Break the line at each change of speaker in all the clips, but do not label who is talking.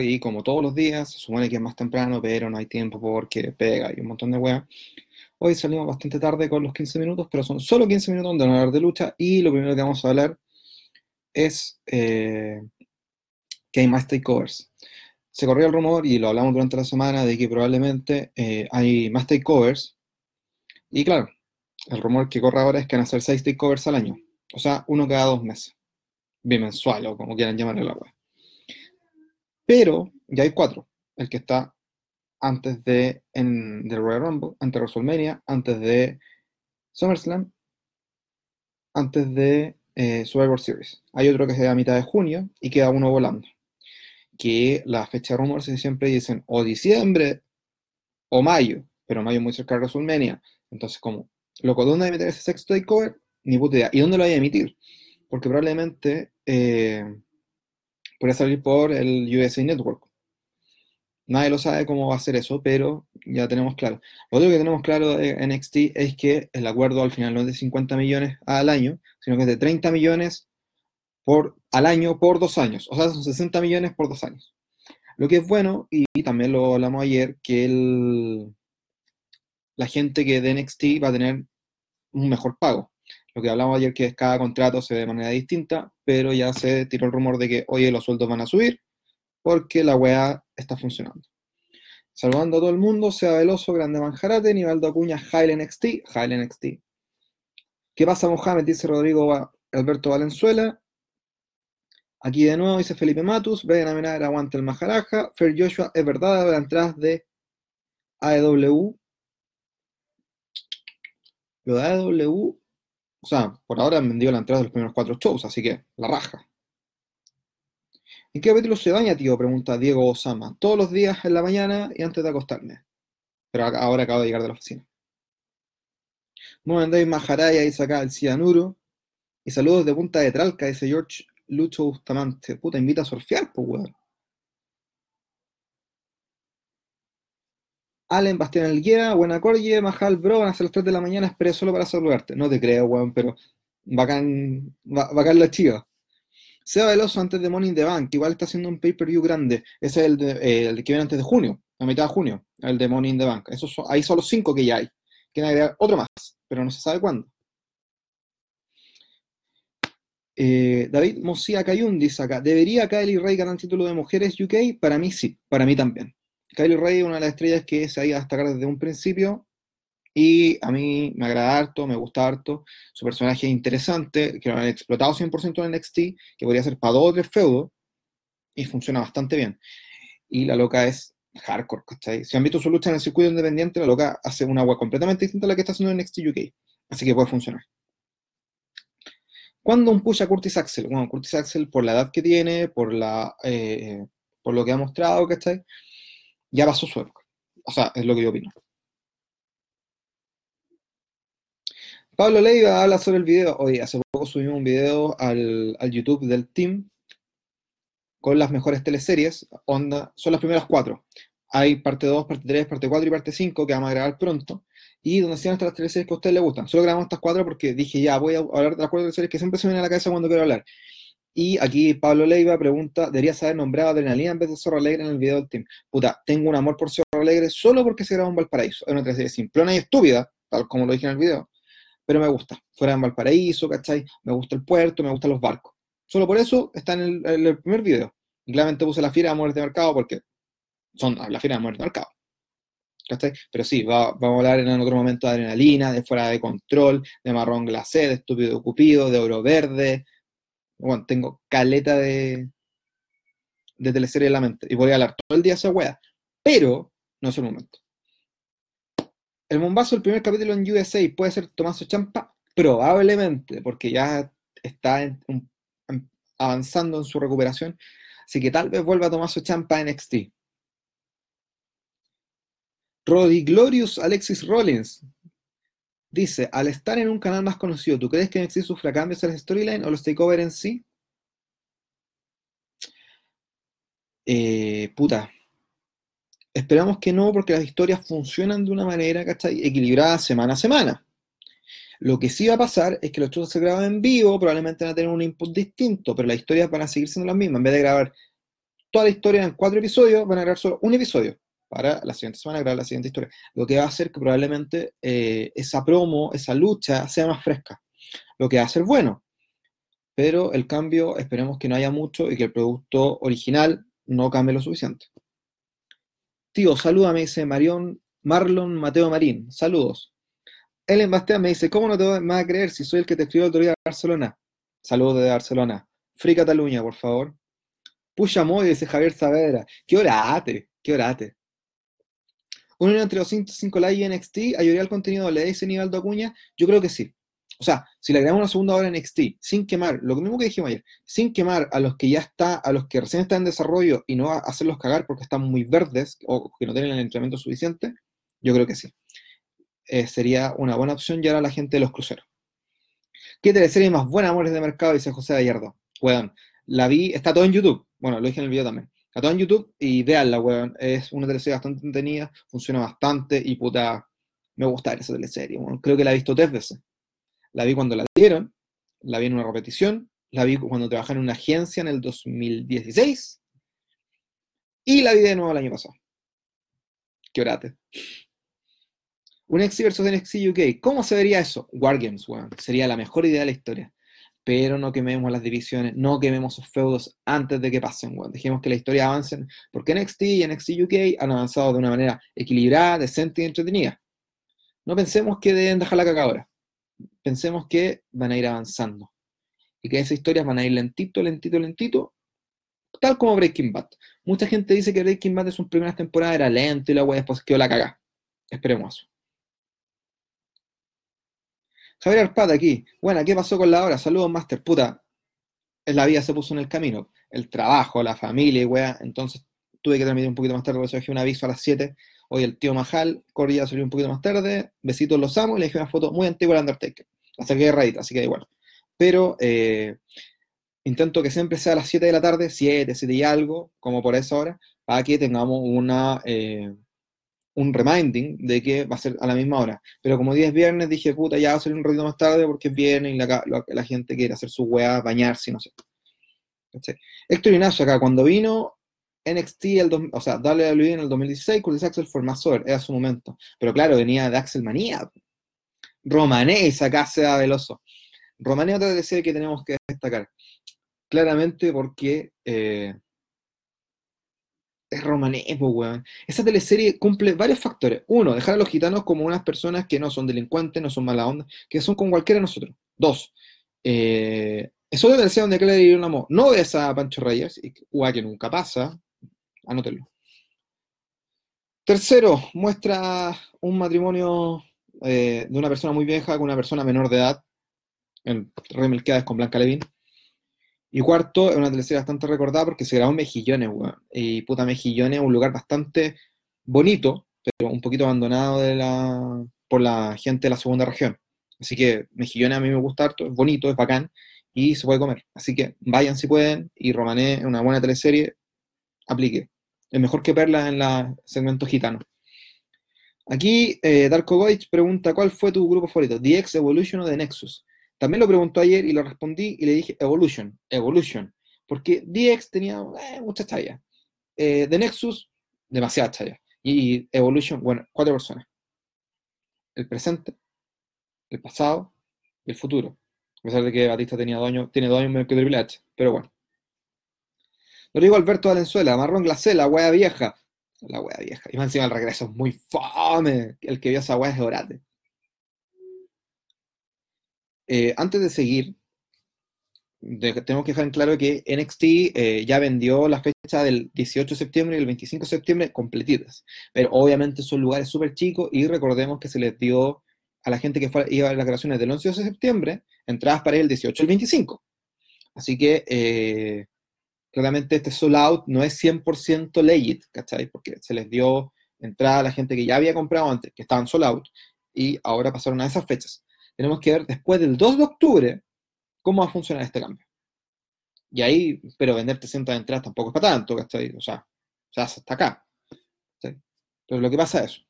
y como todos los días, se supone que es más temprano, pero no hay tiempo porque pega y un montón de weas. Hoy salimos bastante tarde con los 15 minutos, pero son solo 15 minutos donde hablar de lucha y lo primero que vamos a hablar es eh, que hay más takeovers. Se corrió el rumor y lo hablamos durante la semana de que probablemente eh, hay más takeovers y claro, el rumor que corre ahora es que van a hacer 6 takeovers al año, o sea, uno cada dos meses, bimensual o como quieran llamarle la web. Pero ya hay cuatro, el que está antes de en, Royal Rumble, antes de WrestleMania, antes de SummerSlam, antes de eh, Survivor Series. Hay otro que es a mitad de junio y queda uno volando. Que la fecha de rumores siempre dicen o diciembre o mayo, pero mayo muy cerca de WrestleMania. Entonces, como, loco, ¿dónde hay meter ese sexto takeover? Ni puta idea. ¿Y dónde lo hay a emitir? Porque probablemente eh, podría salir por el USA Network Nadie lo sabe cómo va a ser eso, pero ya tenemos claro. Lo otro que tenemos claro de NXT es que el acuerdo al final no es de 50 millones al año, sino que es de 30 millones por, al año por dos años. O sea, son 60 millones por dos años. Lo que es bueno, y, también lo hablamos ayer, que el, la gente que de NXT va a tener un mejor pago. Lo que hablamos ayer que es cada contrato se ve de manera distinta, pero ya se tiró el rumor de que, oye, los sueldos van a subir, porque la weá está funcionando. Saludando a todo el mundo, sea Veloso, Grande Manjarate, Nivaldo Acuña, Jail NXT, Jail NXT. ¿Qué pasa, Mohamed? Dice Rodrigo Alberto Valenzuela. Aquí de nuevo dice Felipe Matus, ven a mirar, aguante el Majaraja. Fer Joshua, es verdad, la entrada de AEW. Lo de AEW, o sea, por ahora han vendido la entrada de los primeros cuatro shows, así que la raja. ¿En qué capítulo se baña, tío? Pregunta Diego Osama. Todos los días en la mañana y antes de acostarme. Pero ahora acabo de llegar de la oficina. Bueno, David Majaraya dice acá el cianuro. Y saludos de Punta de Tralca, dice George Lucho Bustamante. Puta, invita a surfear, pues, weón. Allen Bastián Elguera, buena corje, Majal, bro, van a ser las 3 de la mañana, esperé solo para saludarte. No te creo, weón, pero bacán, bacán la chiva. Seba Veloso antes de Money in the Bank, igual está haciendo un pay-per-view grande. Ese es el, eh, el, que viene antes de junio, a mitad de junio, el de Money the Bank. Esos ahí son los cinco que ya hay. Quieren agregar otro más, pero no se sabe cuándo. Eh, David Mosía Cayun dice acá, ¿debería Kylie Ray ganar el título de mujeres UK? Para mí sí, para mí también. Kylie Ray es una de las estrellas que se ha ido a destacar desde un principio y a mí me agrada harto, me gusta harto. Su personaje es interesante, que lo han explotado 100% en NXT, que podría ser para dos o tres feudos, y funciona bastante bien. Y la loca es hardcore, ¿cachai? Si han visto su lucha en el circuito independiente, la loca hace una agua completamente distinta a la que está haciendo en NXT UK. Así que puede funcionar. ¿Cuándo un push Curtis Axel? Bueno, Curtis Axel, por la edad que tiene, por, la, eh, por lo que ha mostrado, ¿cachai? Ya pasó su época. O sea, es lo que yo opino. Pablo Leiva habla sobre el video. Oye, hace poco subimos un video al, YouTube del team con las mejores teleseries. Onda, son las primeras cuatro. Hay parte 2, parte 3, parte 4 y parte 5 que vamos a grabar pronto. Y donde están las teleseries que a ustedes les gustan. Solo grabamos estas cuatro porque dije ya, voy a hablar de las cuatro teleseries que siempre se me vienen a la cabeza cuando quiero hablar. Y aquí Pablo Leiva pregunta, ¿deberías haber nombrado Adrenalina en vez de Zorro Alegre en el video del team? Puta, tengo un amor por Zorro Alegre solo porque se graba en Valparaíso. Es una teleserie simplona y estúpida, tal como lo dije en el video pero me gusta. Fuera en Valparaíso, ¿cachai? Me gusta el puerto, me gustan los barcos. Solo por eso está en el, primer video. Y claramente puse la fiera de amores de mercado porque son la fiera de amores de mercado. ¿Cachai? Pero sí, vamos a hablar en otro momento de adrenalina, de fuera de control, de marrón glacé, de estúpido cupido, de oro verde. Bueno, tengo caleta de, de teleserie en la mente. Y voy a hablar todo el día de esa wea. Pero no es el momento. El bombazo del primer capítulo en USA puede ser Tomaso Champa, probablemente, porque ya está avanzando en su recuperación. Así que tal vez vuelva Tomaso Champa en NXT. Glorious Alexis Rollins dice: Al estar en un canal más conocido, ¿tú crees que NXT sufra cambios en la storyline o los takeover en sí? Eh, puta, Esperamos que no, porque las historias funcionan de una manera, ¿cachai? Equilibrada semana a semana. Lo que sí va a pasar es que los shows se graban en vivo, probablemente van a tener un input distinto, pero las historias van a seguir siendo las mismas. En vez de grabar toda la historia en cuatro episodios, van a grabar solo un episodio para la siguiente semana, grabar la siguiente historia. Lo que va a hacer que probablemente eh, esa promo, esa lucha sea más fresca. Lo que va a ser bueno. Pero el cambio, esperemos que no haya mucho y que el producto original no cambie lo suficiente. Tío, salúdame, dice Marión, Marlon Mateo Marín. Saludos. Ellen Bastián me dice, ¿cómo no te vas a creer si soy el que te escribió otro día de Barcelona? Saludos de Barcelona. Free Cataluña, por favor. Pucha Moy, dice Javier Saavedra. ¿Qué orate? ¿Qué orate? Unión entre los 105 Live y NXT ayudaría al contenido, le dice Nivaldo Acuña. Yo creo que sí. O sea, si le agregamos una segunda hora en NXT, sin quemar, lo mismo que dijimos ayer, sin quemar a los que ya está, a los que recién están en desarrollo y no hacerlos cagar porque están muy verdes o que no tienen el entrenamiento suficiente, yo creo que sí. Eh, sería una buena opción llevar a la gente de los cruceros. ¿Qué teleserie más buena, amores de mercado? Dice José Gallardo. Weón, la vi, está todo en YouTube. Bueno, lo dije en el video también. Está todo en YouTube y veanla, weón. Es una teleserie bastante entretenida, funciona bastante y puta, me gusta esa teleserie. Creo que la he visto tres veces. La vi cuando la dieron, la vi en una repetición, la vi cuando trabajé en una agencia en el 2016 y la vi de nuevo el año pasado. Qué orate. Un NXT versus NXT UK. ¿Cómo se vería eso? Wargames, weón. Sería la mejor idea de la historia. Pero no quememos las divisiones, no quememos sus feudos antes de que pasen, weón. Dejemos que la historia avance, porque NXT y NXT UK han avanzado de una manera equilibrada, decente y entretenida. No pensemos que deben dejar la caca ahora. Pensemos que van a ir avanzando. Y que esas historias van a ir lentito, lentito, lentito, tal como Breaking Bad. Mucha gente dice que Breaking Bad en sus primeras temporadas era lento y la weá después quedó la caga. Esperemos eso. Javier Arpata aquí. Bueno, ¿qué pasó con la hora? Saludos, Master. Puta, la vida se puso en el camino. El trabajo, la familia y weá. Entonces tuve que transmitir un poquito más tarde, por eso dejé un aviso a las 7. Hoy el tío Majal, corría salió un poquito más tarde. Besitos, los amo. Y le dejé una foto muy antigua al Undertaker. Hasta que raíz, así que igual. Pero eh, intento que siempre sea a las 7 de la tarde, 7, 7 y algo, como por esa hora, para que tengamos una. Eh, un reminding de que va a ser a la misma hora. Pero como día es viernes, dije, puta, ya va a ser un ratito más tarde porque es viernes y la, gente quiere hacer su weá, bañarse, no sé. Héctor Ignacio acá, cuando vino NXT, el o sea, WWE en el 2016, Curtis Axel fue más sobre, era su momento. Pero claro, venía de Axel Manía. Romanés acá sea veloso. Romané otra decir que tenemos que destacar. Claramente porque eh, es romané, weón. Esa teleserie cumple varios factores. Uno, dejar a los gitanos como unas personas que no son delincuentes, no son mala onda, que son con cualquiera de nosotros. Dos, eh, es otra teleserie donde Claire un amor. No ves a Pancho Reyes, igual que nunca pasa, anótenlo. Tercero, muestra un matrimonio eh, de una persona muy vieja con una persona menor de edad. El Rey es con Blanca Levin. Y cuarto, es una teleserie bastante recordada porque se grabó en Mejillones, weón. Y puta Mejillones es un lugar bastante bonito, pero un poquito abandonado por la gente de la segunda región. Así que Mejillones a mí me gusta harto, es bonito, es bacán y se puede comer. Así que vayan si pueden y Romané es una buena teleserie, aplique. Es mejor que Perla en la segmento gitano. Aquí eh, Darko Goich pregunta, ¿cuál fue tu grupo favorito? ¿DX, Evolution o The Nexus? También lo preguntó ayer y lo respondí y le dije Evolution, Evolution, porque DX tenía eh, muchas tallas. Eh, The Nexus, demasiadas tallas. Y Evolution, bueno, cuatro personas. El presente, el pasado y el futuro. A pesar de que Batista tenía dos años, tiene dos años menos que Triple H, pero bueno. Lo digo Alberto Valenzuela, Marrón Glacé, la wea vieja. La wea vieja. Y más encima el regreso es muy fome. El que vio esa wea es Orate. Eh, antes de seguir, tenemos que dejar en claro que NXT eh, ya vendió la fecha del 18 de septiembre y el 25 de septiembre completitas. Pero obviamente son lugares súper chicos y recordemos que se les dio a la gente que fue, iba a las grabaciones del 11 de septiembre entradas para el 18 y el 25. Así que eh, claramente este sold out no es 100% legit, ¿cachai? Porque se les dio entrada a la gente que ya había comprado antes, que estaban sold out, y ahora pasaron a esas fechas tenemos que ver después del 2 de octubre cómo va a funcionar este cambio. Y ahí, pero vender 300 entradas tampoco es para tanto, ¿cachai? O sea, se hace hasta acá. Entonces, lo que pasa es.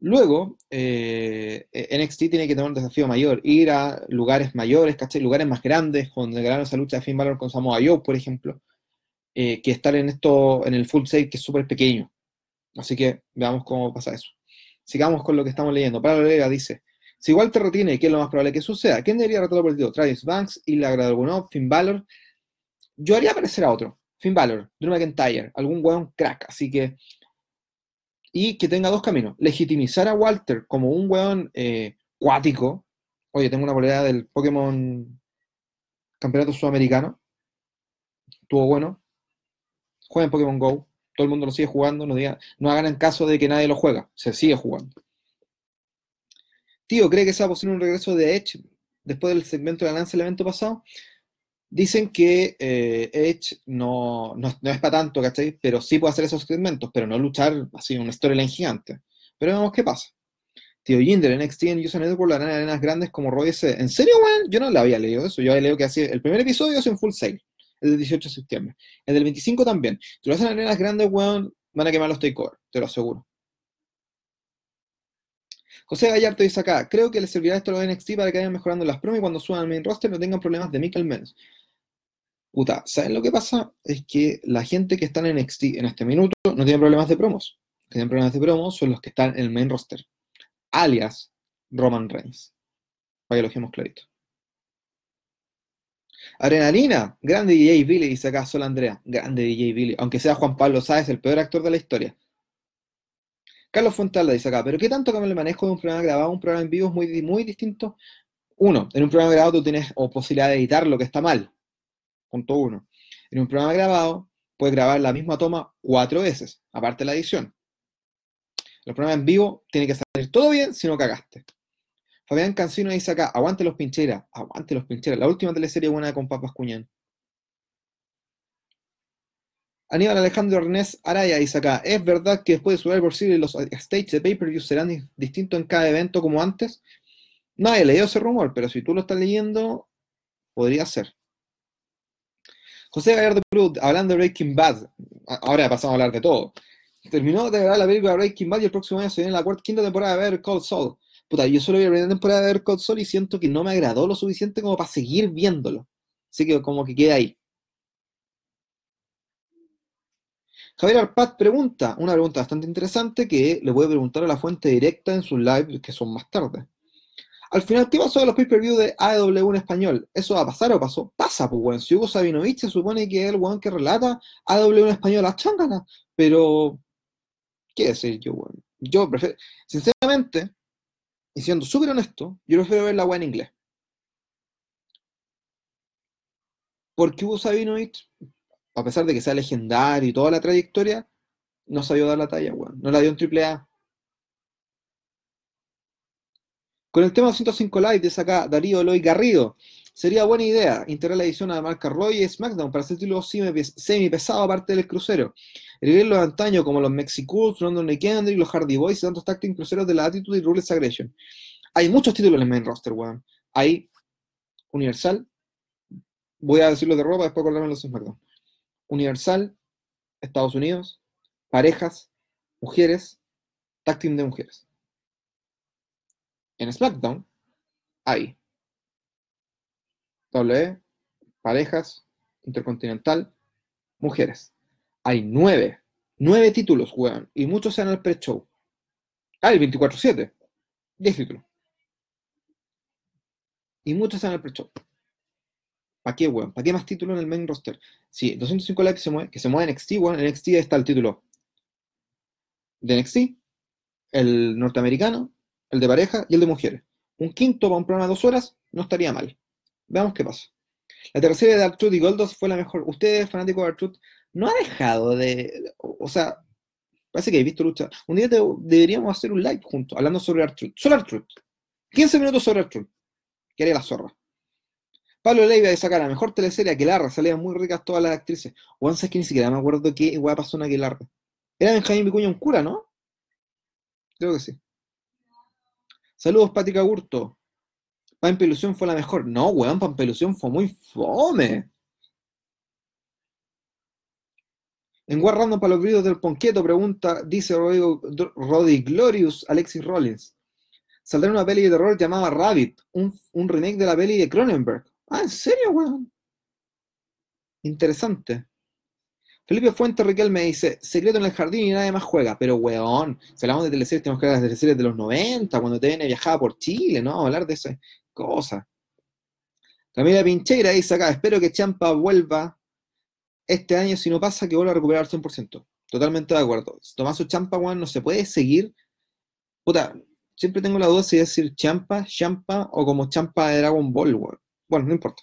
Luego, eh, NXT tiene que tener un desafío mayor, ir a lugares mayores, ¿cachai? Lugares más grandes, donde ganaron esa lucha de Finn Balor con Samoa Joe, por ejemplo. eh, que estar en esto, en el full save, que es súper pequeño. Así que veamos cómo pasa eso. Sigamos con lo que estamos leyendo. Pablo Lega dice, si Walter retiene, ¿qué es lo más probable que suceda? ¿Quién debería retar por el título? Travis Banks, Ilya Dragunov, Finn Balor. Yo haría aparecer a otro. Finn Balor, Drew McIntyre, algún weón crack. Así que y que tenga dos caminos. Legitimizar a Walter como un weón eh, cuático. Oye, tengo una polera del Pokémon Campeonato Sudamericano. Estuvo bueno. Jueguen Pokémon Go. Todo el mundo lo sigue jugando. No, no hagan en caso de que nadie lo juega. Se sigue jugando. Tío, ¿cree que sea posible un regreso de Edge después del segmento de ganancia del evento pasado? Dicen que eh, Edge no, no, es para tanto, ¿cachai? Pero sí puede hacer esos segmentos, pero no luchar así una storyline gigante. Pero vemos qué pasa. Tío Jinder, NXT en User Network lo harán en arenas grandes como Roy. ¿En serio, weón? Yo no le había leído eso. Yo había leído que hacía el primer episodio es en full sale, el del 18 de septiembre. El del 25 también. Si lo hacen en arenas grandes, weón, van a quemar los takeovers, te lo aseguro. José Gallardo dice acá, creo que les servirá esto a los NXT para que vayan mejorando las promos y cuando suban al main roster no tengan problemas de Michael Menos. Puta, ¿saben lo que pasa? Es que la gente que está en NXT en este minuto no tiene problemas de promos. Los que tienen problemas de promos son los que están en el main roster. Alias Roman Reigns. Para que lo dejemos clarito. Adrenalina, grande DJ Billy, dice acá Sol Andrea. Grande DJ Billy. Aunque sea Juan Pablo Sáez, el peor actor de la historia. Carlos Fontalda dice acá, pero ¿qué tanto cambia el manejo de un programa grabado un programa en vivo es muy, muy distinto? Uno, en un programa grabado tú tienes o posibilidad de editar lo que está mal, Punto uno. En un programa grabado, puedes grabar la misma toma cuatro veces, aparte de la edición. Los programas en vivo tiene que salir todo bien si no cagaste. Fabián Cancino dice acá, aguante los pincheras, aguante los pincheras. La última teleserie buena con Papas Cuñán. Aníbal Alejandro Ernest Araya dice acá, ¿es verdad que después de Survivor Series los stages de pay-per-view serán distintos en cada evento como antes? No he leído ese rumor, pero si tú lo estás leyendo, podría ser. José Gallardo Cruz, hablando de Breaking Bad, ahora pasamos a hablar de todo. Terminó de grabar la película Breaking Bad y el próximo año se viene la cuarta, quinta temporada de ver Cold Soul. Puta, yo solo vi la primera temporada de ver Cold Soul y siento que no me agradó lo suficiente como para seguir viéndolo. Así que como que queda ahí. Javier Arpad pregunta, una pregunta bastante interesante que le voy a preguntar a la fuente directa en sus lives que son más tarde. Al final, ¿qué pasó con los pay-per-view de AEW en español? ¿Eso va a pasar o pasó? Pasa, pues, weón. Si Hugo Sabinovich se supone que es el weón que relata AEW en español a chángana, pero. ¿Qué decir yo, weón? Yo prefiero. Sinceramente, y siendo súper honesto, yo prefiero ver la weón en inglés. Porque Hugo Sabinovich, a pesar de que sea legendario y toda la trayectoria, no sabió dar la talla, weón. No la dio en triple A. Con el tema 205 Live de acá Darío Eloy Garrido. Sería buena idea integrar la edición a la marca Roy y SmackDown para hacer títulos semi pesado aparte del crucero. Revivir los de antaño como los Mexicools, London Kendrick, los Hardy Boys y tantos tacting cruceros de la Attitude y Rules Aggression. Hay muchos títulos en el main roster, weón. Hay Universal. Voy a decirlo de ropa, después acordarme los SmackDown. Universal, Estados Unidos, parejas, mujeres, tag de mujeres. En SmackDown hay W, parejas, intercontinental, mujeres. Hay nueve, nueve títulos, weón, y muchos sean el pre-show. Hay 24-7, 10 títulos. Y muchos sean el pre-show. ¿Para qué, weón? ¿Para qué más títulos en el main roster? Sí, 205 likes se mueve, que se mueve NXT, weón. En NXT está el título de NXT, el norteamericano, el de pareja y el de mujeres. Un quinto para un programa de dos horas no estaría mal. Veamos qué pasa. La tercera de Artruth y Goldos fue la mejor. Usted, fanático de Artruth, no ha dejado de. O, sea, parece que he visto lucha. Un día deberíamos hacer un live juntos, hablando sobre Artruth. Solo Artruth. 15 minutos sobre Artruth. Que haría la zorra. Pablo Leiva de sacar la mejor teleserie Aquelarra, salían muy ricas todas las actrices. O es que ni siquiera me acuerdo qué igual pasó en Aquelarra. Era Benjamín Vicuña un cura, ¿no? Creo que sí. Saludos, Pática Gurto. Pampelusión fue la mejor. No, weón, Pampelusión fue muy fome. En War Random para los videos del Ponqueto pregunta, dice Roddy Glorious Alexis Rollins. Saldrá una peli de terror llamada Rabbit, un, remake de la peli de Cronenberg. Ah, ¿en serio, weón? Interesante. Felipe Fuente me dice, secreto en el jardín y nadie más juega. Pero, weón, si hablamos de teleseries, tenemos que hablar de teleseries de los 90, cuando TVN viajaba por Chile, ¿no? Hablar de esas cosas. Camila Pincheira dice acá, espero que Champa vuelva este año, si no pasa, que vuelva a recuperar al 100%. Totalmente de acuerdo. Tomaso Champa, weón, no se puede seguir. Puta, siempre tengo la duda si decir Champa, Champa o como Champa de Dragon Ball, weón. Bueno, no importa.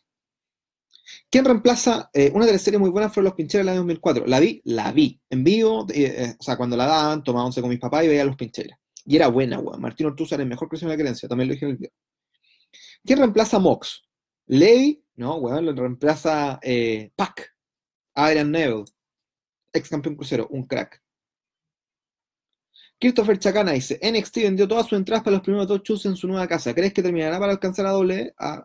¿Quién reemplaza? Eh, una de las series muy buenas fue Los Pincheros del año 2004. La vi, la vi. En vivo, eh, eh, o sea, cuando la daban, tomaba once con mis papás y veía Los Pincheros. Y era buena, weón. Martín Ortúzar es el mejor creación de la creencia. También lo dije en el video. ¿Quién reemplaza Mox? Levi, no, weón, lo reemplaza Pac. Adrian Neville. Ex campeón crucero, un crack. Christopher Chacana dice, NXT vendió todas sus entradas para los primeros dos shows en su nueva casa. ¿Crees que terminará para alcanzar a W? A?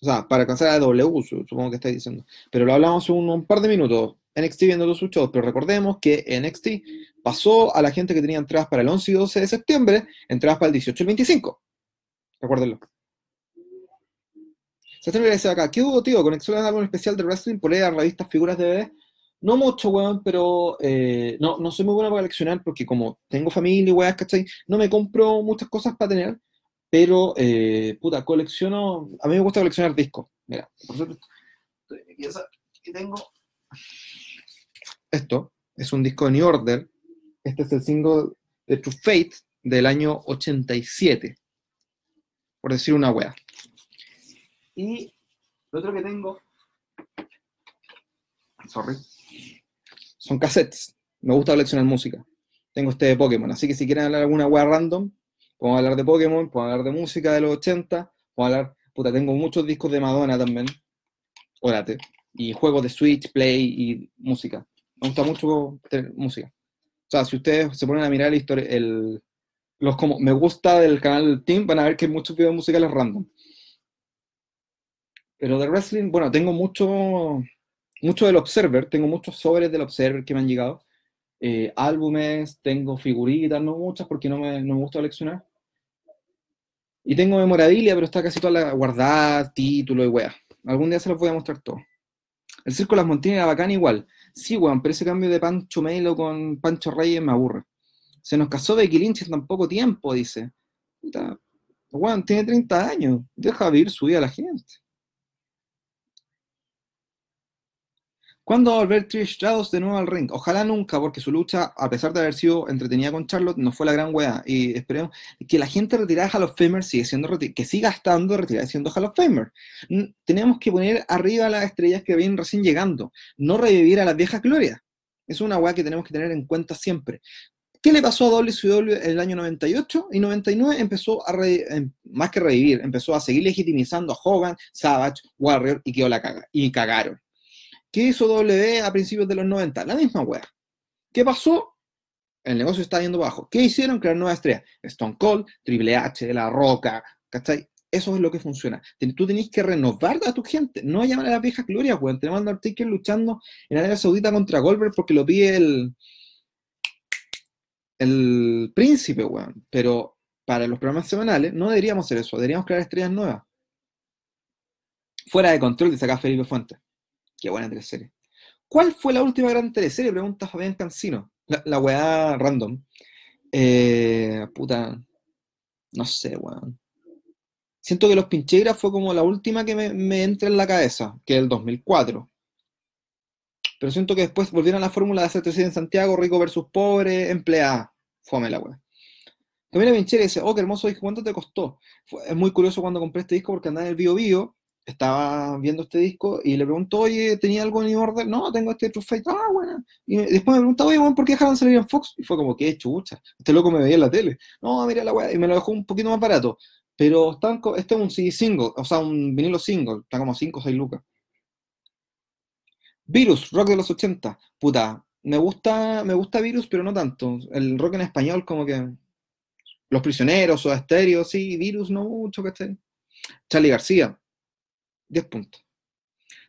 O sea, para alcanzar a W, supongo que estáis diciendo. Pero lo hablamos un, un par de minutos. NXT viendo todos sus shows, pero recordemos que NXT pasó a la gente que tenía entradas para el 11 y 12 de septiembre, entradas para el 18 y el 25. Recuérdenlo. Septiembre dice acá, ¿qué hubo, tío? ¿Conexión a algo especial de wrestling por ahí a revistas figuras de bebé? No mucho, weón, pero eh, no, no soy muy buena para coleccionar porque como tengo familia y weas, ¿cachai? No me compro muchas cosas para tener, pero, eh, puta, colecciono, a mí me gusta coleccionar discos. Mira, por pieza y tengo esto, es un disco de New Order, este es el single de True Fate del año 87, por decir una wea. Y lo otro que tengo, sorry, son cassettes. Me gusta coleccionar música. Tengo este de Pokémon, así que si quieren hablar alguna wea random, podemos hablar de Pokémon, podemos hablar de música de los 80, podemos hablar, puta, tengo muchos discos de Madonna también, órate, y juegos de Switch, Play y música. Me gusta mucho tener música. O sea, si ustedes se ponen a mirar la historia, el, los como me gusta del canal Team, van a ver que hay muchos videos musicales random. Pero de wrestling, bueno, tengo mucho, mucho del Observer, tengo muchos sobres del Observer que me han llegado. Eh, álbumes, tengo figuritas, no muchas porque no me, no me gusta coleccionar. Y tengo memorabilia, pero está casi toda la guardada, título y weá. Algún día se los voy a mostrar todo. El Circo de las Montinas era bacán igual. Sí, weón, pero ese cambio de Pancho Melo con Pancho Reyes me aburre. Se nos casó Becky Lynch tan poco tiempo, dice. Puta, weón, tiene 30 años. Deja vivir su vida a la gente. ¿Cuándo va a volver Trish Stratus de nuevo al ring? Ojalá nunca, porque su lucha, a pesar de haber sido entretenida con Charlotte, no fue la gran wea. Y esperemos que la gente retirada de Hall of Famer sigue siendo que siga estando retirada siendo Hall of Famer. Tenemos que poner arriba las estrellas que vienen recién llegando, no revivir a las viejas glorias. Es una wea que tenemos que tener en cuenta siempre. ¿Qué le pasó a WCW en el año 98 y 99? Empezó a, em, más que revivir, empezó a seguir legitimizando a Hogan, Savage, Warrior y quedó la caga. Y cagaron. ¿Qué hizo W a principios de los 90? La misma wea. ¿Qué pasó? El negocio está yendo bajo. ¿Qué hicieron? Crear nuevas estrellas. Stone Cold, Triple H, La Roca, ¿cachai? Eso es lo que funciona. Tú tenés que renovar a tu gente, no llamar a las viejas glorias, weón. Tenemos a Undertaker luchando en Arabia Saudita contra Goldberg porque lo pide el, el príncipe, weón. Pero para los programas semanales no deberíamos hacer eso, deberíamos crear estrellas nuevas. Fuera de control, dice acá Felipe Fuentes. Qué buena teleserie. ¿Cuál fue la última gran teleserie? Pregunta Fabián Cancino. La, la weá random. Eh, puta. No sé, weón. Siento que Los Pincheiras fue como la última que me, entra en la cabeza, que es el 2004. Pero siento que después volvieron a la fórmula de hacer en Santiago, rico versus pobre, empleada. Fome la weá. Camila Pinchera dice, oh, qué hermoso disco, ¿cuánto te costó? es muy curioso cuando compré este disco porque andaba en el Bio Bio estaba viendo este disco y le preguntó, oye, ¿tenía algo en mi orden? No, tengo este True Fate. Ah, bueno. Y después me preguntó, oye, ¿por qué dejaron salir en Fox? Y fue como, qué chucha. Este loco me veía en la tele. No, mira la weá. Y me lo dejó un poquito más barato. Pero están, este es un CD single, o sea, un vinilo single. Está como 5 o 6 lucas. Virus, rock de los 80. Puta, me gusta, me gusta Virus, pero no tanto. El rock en español, como que. Los prisioneros o Estéreo, sí, Virus no mucho, ¿cachai? Charlie García, 10 puntos.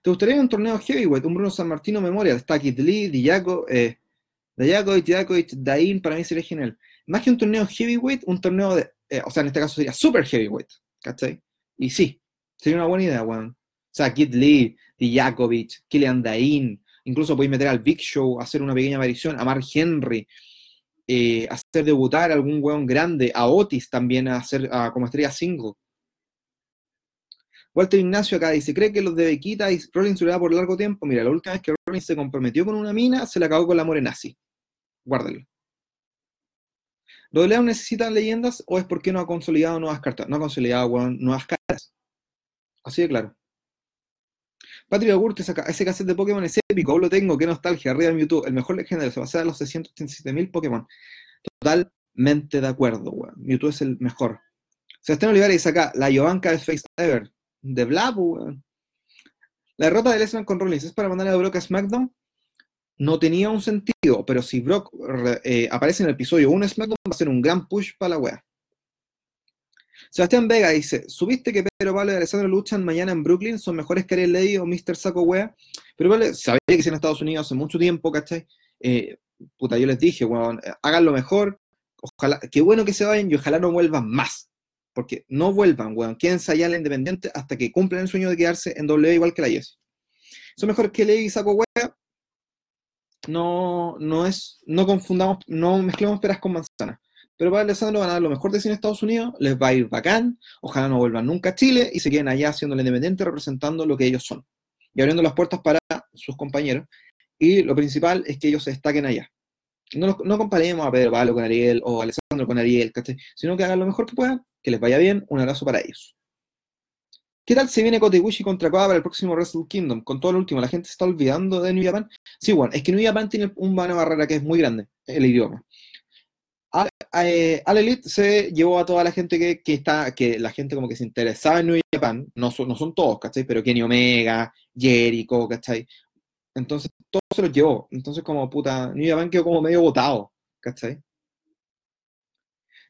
¿Te gustaría un torneo heavyweight? Un Bruno San Martino Memorial. Está Kid Lee, Diaco, eh, Dain, para mí sería genial. Más que un torneo heavyweight, un torneo de, eh, o sea, en este caso sería super heavyweight, ¿cachai? Y sí, sería una buena idea, weón. O sea, Kid Lee, Dijakovic, Killian Dain, Incluso podéis meter al Big Show, hacer una pequeña aparición, a Mark Henry, eh, hacer debutar a algún weón grande, a Otis también, a hacer como estrella single. Walter Ignacio acá dice, ¿cree que los de Bequita y Rollins durará por largo tiempo? Mira, la última vez que Rollins se comprometió con una mina, se la acabó con la morenazi. Guárdenlo. ¿Los necesitan leyendas o es porque no ha consolidado nuevas cartas? No ha consolidado nuevas cartas. Así de claro. Patrick Agurte, ese cassette de Pokémon es épico, lo tengo, qué nostalgia, arriba en YouTube, el mejor legendario, se va a hacer a los 637.000 Pokémon. Totalmente de acuerdo, weón. Mewtwo es el mejor. Sebastián Olivares acá, la Yovanka es Face Ever, de Blab, weón. La derrota de Lesnar con Rollins es para mandarle a Brock a SmackDown. No tenía un sentido, pero si Brock eh, aparece en el episodio 1 de SmackDown, va a ser un gran push para la wea. Sebastián Vega dice, ¿subiste que Pedro Pablo y Alessandro luchan mañana en Brooklyn? ¿Son mejores que Ariel Lady o Mr. Saco Wea? Pero vale, sabía que si en Estados Unidos hace mucho tiempo, ¿cachai? Eh, puta, yo les dije, weón, hagan lo mejor, ojalá, qué bueno que se vayan y ojalá no vuelvan más. Porque no vuelvan, weón, quédense allá en la Independiente hasta que cumplan el sueño de quedarse en W igual que la Yes. Son mejores que y Saco Wea. No, no es, no confundamos, no mezclemos peras con manzanas. Pero para Alessandro van a dar lo mejor de cine en Estados Unidos, les va a ir bacán, ojalá no vuelvan nunca a Chile y se queden allá haciendo la independiente representando lo que ellos son y abriendo las puertas para sus compañeros. Y lo principal es que ellos se destaquen allá. No, no comparemos a Pedro Pablo con Ariel o Alessandro con Ariel, sino que hagan lo mejor que puedan, que les vaya bien, un abrazo para ellos. ¿Qué tal si viene Koteguchi contra Koda para el próximo Wrestle Kingdom? Con todo lo último, la gente se está olvidando de New Japan. Sí, bueno, es que New Japan tiene una barrera que es muy grande, el idioma. Al, eh, Elite se llevó a toda la gente que, está, que la gente como que se interesaba en New Japan, no son, no son todos, ¿cachai? Pero Kenny Omega, Jericho, ¿cachai? Entonces, todo se los llevó. Entonces, como puta, New Japan quedó como medio votado, ¿cachai?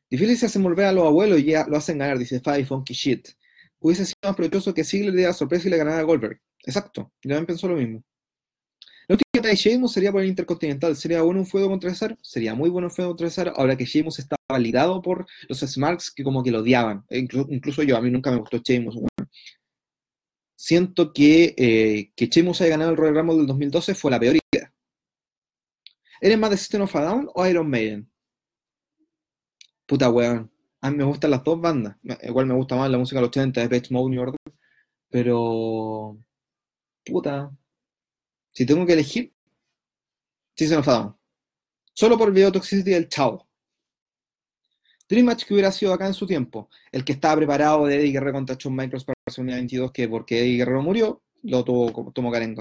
Difícil se hacen volver a los abuelos y ya lo hacen ganar, dice Five Funky Shit. Hubiese sido más provechoso que Ziggler le diera sorpresa y le ganara a Goldberg. Exacto, yo también pensó lo mismo. La última de Sheamus sería por el Intercontinental. ¿Sería bueno un fuego contra Cesaro? Sería muy bueno un fuego contra Cesaro, ahora que Sheamus está validado por los Smarks que como que lo odiaban. E incluso, yo, a mí nunca me gustó Sheamus. Siento que, eh, que haya ganado el Royal Rumble del 2012 fue la peor idea. ¿Eres más de System of a Down o Iron Maiden? Puta weón. A mí me gustan las dos bandas. Igual me gusta más la música de los 80 de Page Mode New Order. Pero. Puta. Si tengo que elegir, sí se nos ha Solo por el Toxicity del Chavo. Dream Match que hubiera sido acá en su tiempo. El que estaba preparado de Eddie Guerrero contra Shawn Michaels para WrestleMania 22, que porque Eddie Guerrero murió, lo tuvo, tomó Karen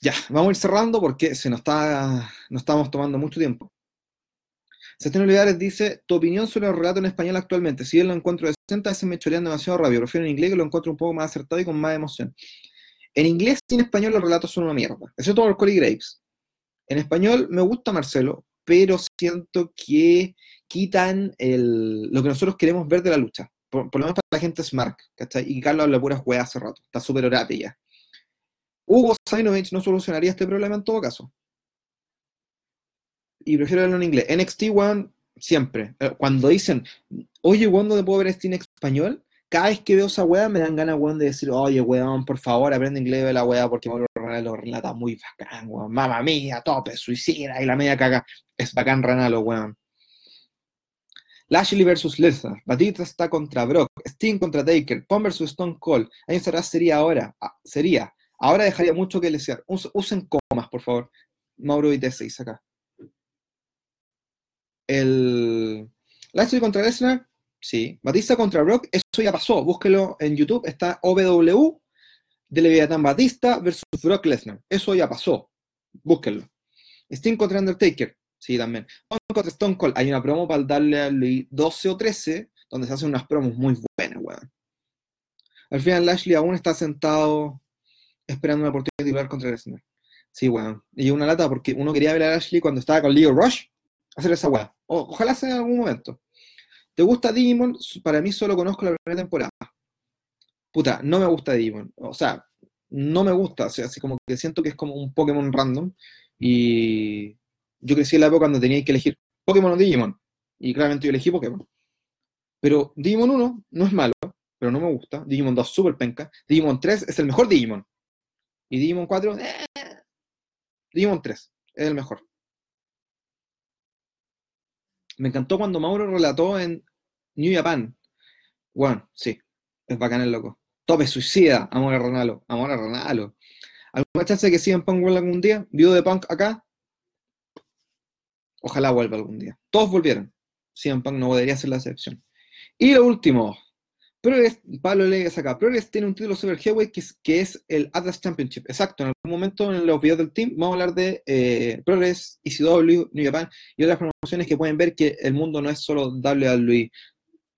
Ya, vamos a ir cerrando porque se nos está, nos estamos tomando mucho tiempo. Sebastián Olivares dice, tu opinión sobre el relato en español actualmente. Si bien lo encuentro decente, a veces me chorean demasiado rápido. Prefiero en inglés que lo encuentro un poco más acertado y con más emoción. En inglés y en español los relatos son una mierda, excepto por Collie Graves. En español me gusta Marcelo, pero siento que quitan lo que nosotros queremos ver de la lucha. Por, lo menos para la gente smart, ¿cachai? Y Carlos habla pura juega hace rato, está súper orate ya. Hugo Sainovich no solucionaría este problema en todo caso. Y prefiero verlo en inglés. NXT One, siempre. Eh, cuando dicen, oye, ¿cuándo puedo ver este en español? cada vez que veo esa weá me dan ganas, weón, de decir, oye, weón, por favor, aprende inglés de la weá porque Ranalo lo relata muy bacán, weón. Mamma mía, tope, suicida y la media caga. Es bacán Ranalo, weón. Lashley versus Lesnar. Batista está contra Brock. Sting contra Taker. Pom versus Stone Cold. Ahí será sería ahora. Ah, sería. Ahora dejaría mucho que desear. usen comas, por favor. Mauro y T6 acá. El Lashley contra Lesnar Sí, Batista contra Brock, eso ya pasó. Búsquelo en YouTube. Está OW de Leviathan Batista versus Brock Lesnar. Eso ya pasó. Búsquenlo. Sting contra Undertaker. Sí, también. contra Stone Cold. Hay una promo para darle al 12 o 13 donde se hacen unas promos muy buenas, weón. Al final Lashley aún está sentado esperando una oportunidad de hablar contra Lesnar. Sí, weón. Y una lata porque uno quería ver a Lashley cuando estaba con Leo Rush hacer esa weá. ojalá sea en algún momento. ¿Te gusta Digimon? Para mí solo conozco la primera temporada. Puta, no me gusta Digimon. O sea, no me gusta. O sea, así como que siento que es como un Pokémon random. Y yo crecí en la época cuando tenía que elegir Pokémon o Digimon. Y claramente yo elegí Pokémon. Pero Digimon 1 no es malo, pero no me gusta. Digimon 2 super penca. Digimon 3 es el mejor Digimon. Y Digimon 4, eh, Digimon 3, es el mejor. Me encantó cuando Mauro relató en New Japan. Bueno, sí, es bacán el loco. Tope suicida, amor a Ronaldo, amor a Ronaldo. ¿Alguna chance de que sigan Punk vuelva algún día? ¿Vivo de Punk acá? Ojalá vuelva algún día. Todos volvieron. CM Punk no debería ser la excepción. Y lo último, Progress, Pablo Legas acá. Progress tiene un título Super Heavyweight que es, el Atlas Championship. Exacto, en algún momento en los videos del team vamos a hablar de eh, Progress, ECW, New Japan y otras promociones que pueden ver que el mundo no es solo WWE.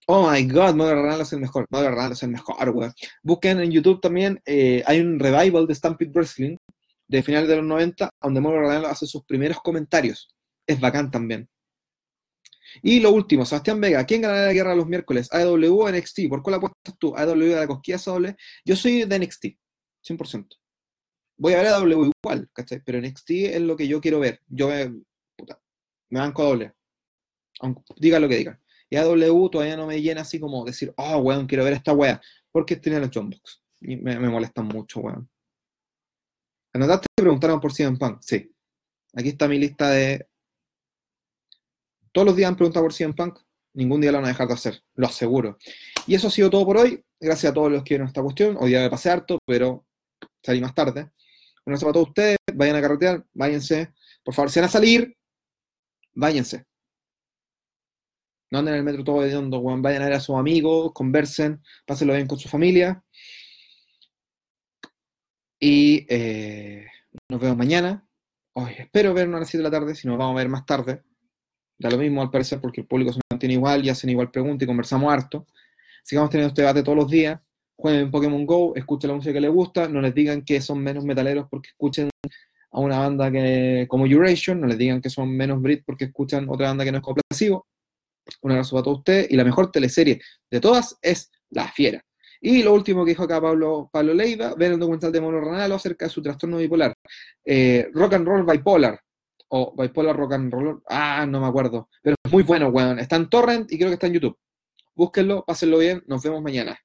Oh my god, Mother Ronaldo es el mejor. Mother Ronaldo es el mejor, weón. Busquen en YouTube también, eh, hay un revival de Stampede Wrestling de finales de los 90, donde Mother Ronaldo hace sus primeros comentarios. Es bacán también. Y lo último, Sebastián Vega, ¿quién ganará la guerra los miércoles? ¿AEW o NXT? ¿Por cuál apuestas tú? ¿AEW de la cosquilla doble? Yo soy de NXT, 100%. Voy a ver a igual, ¿cachai? Pero NXT es lo que yo quiero ver. Yo me, puta, me banco doble. Aunque diga lo que digan. Y AEW todavía no me llena así como decir, oh, weón, quiero ver esta wea. Porque tiene los Box. Y me, molestan mucho, weón. ¿Anotaste preguntaron por CM Punk? Sí. Aquí está mi lista de todos los días han preguntado por CM Punk, ningún día lo van a dejar de hacer, lo aseguro. Y eso ha sido todo por hoy. Gracias a todos los que vieron esta cuestión. Hoy día me pasé harto, pero salí más tarde. Un abrazo para todos ustedes. Vayan a carretear, váyanse. Por favor, si van a salir, váyanse. No anden en el metro todo de hondo, vayan a ver a sus amigos, conversen, pásenlo bien con su familia. Y eh, nos vemos mañana. Hoy espero vernos a las 7 de la tarde, si nos vamos a ver más tarde. Da lo mismo al parecer porque el público se mantiene igual y hacen igual preguntas y conversamos harto. Sigamos teniendo este debate todos los días. Jueguen en Pokémon Go, escuchen la música que les gusta, no les digan que son menos metaleros porque escuchen a una banda que, como Euration, no les digan que son menos Brit porque escuchan otra banda que no es complasivo. Un abrazo para todos ustedes. Y la mejor teleserie de todas es La Fiera. Y lo último que dijo acá Pablo, Pablo Leiva, ven el documental de Mono Ronaldo acerca de su trastorno bipolar. Eh, rock and Roll Bipolar, o Bipolar Rock and Roll. Ah, no me acuerdo. Pero es muy bueno, weón. Está en Torrent y creo que está en YouTube. Búsquenlo, pásenlo bien. Nos vemos mañana.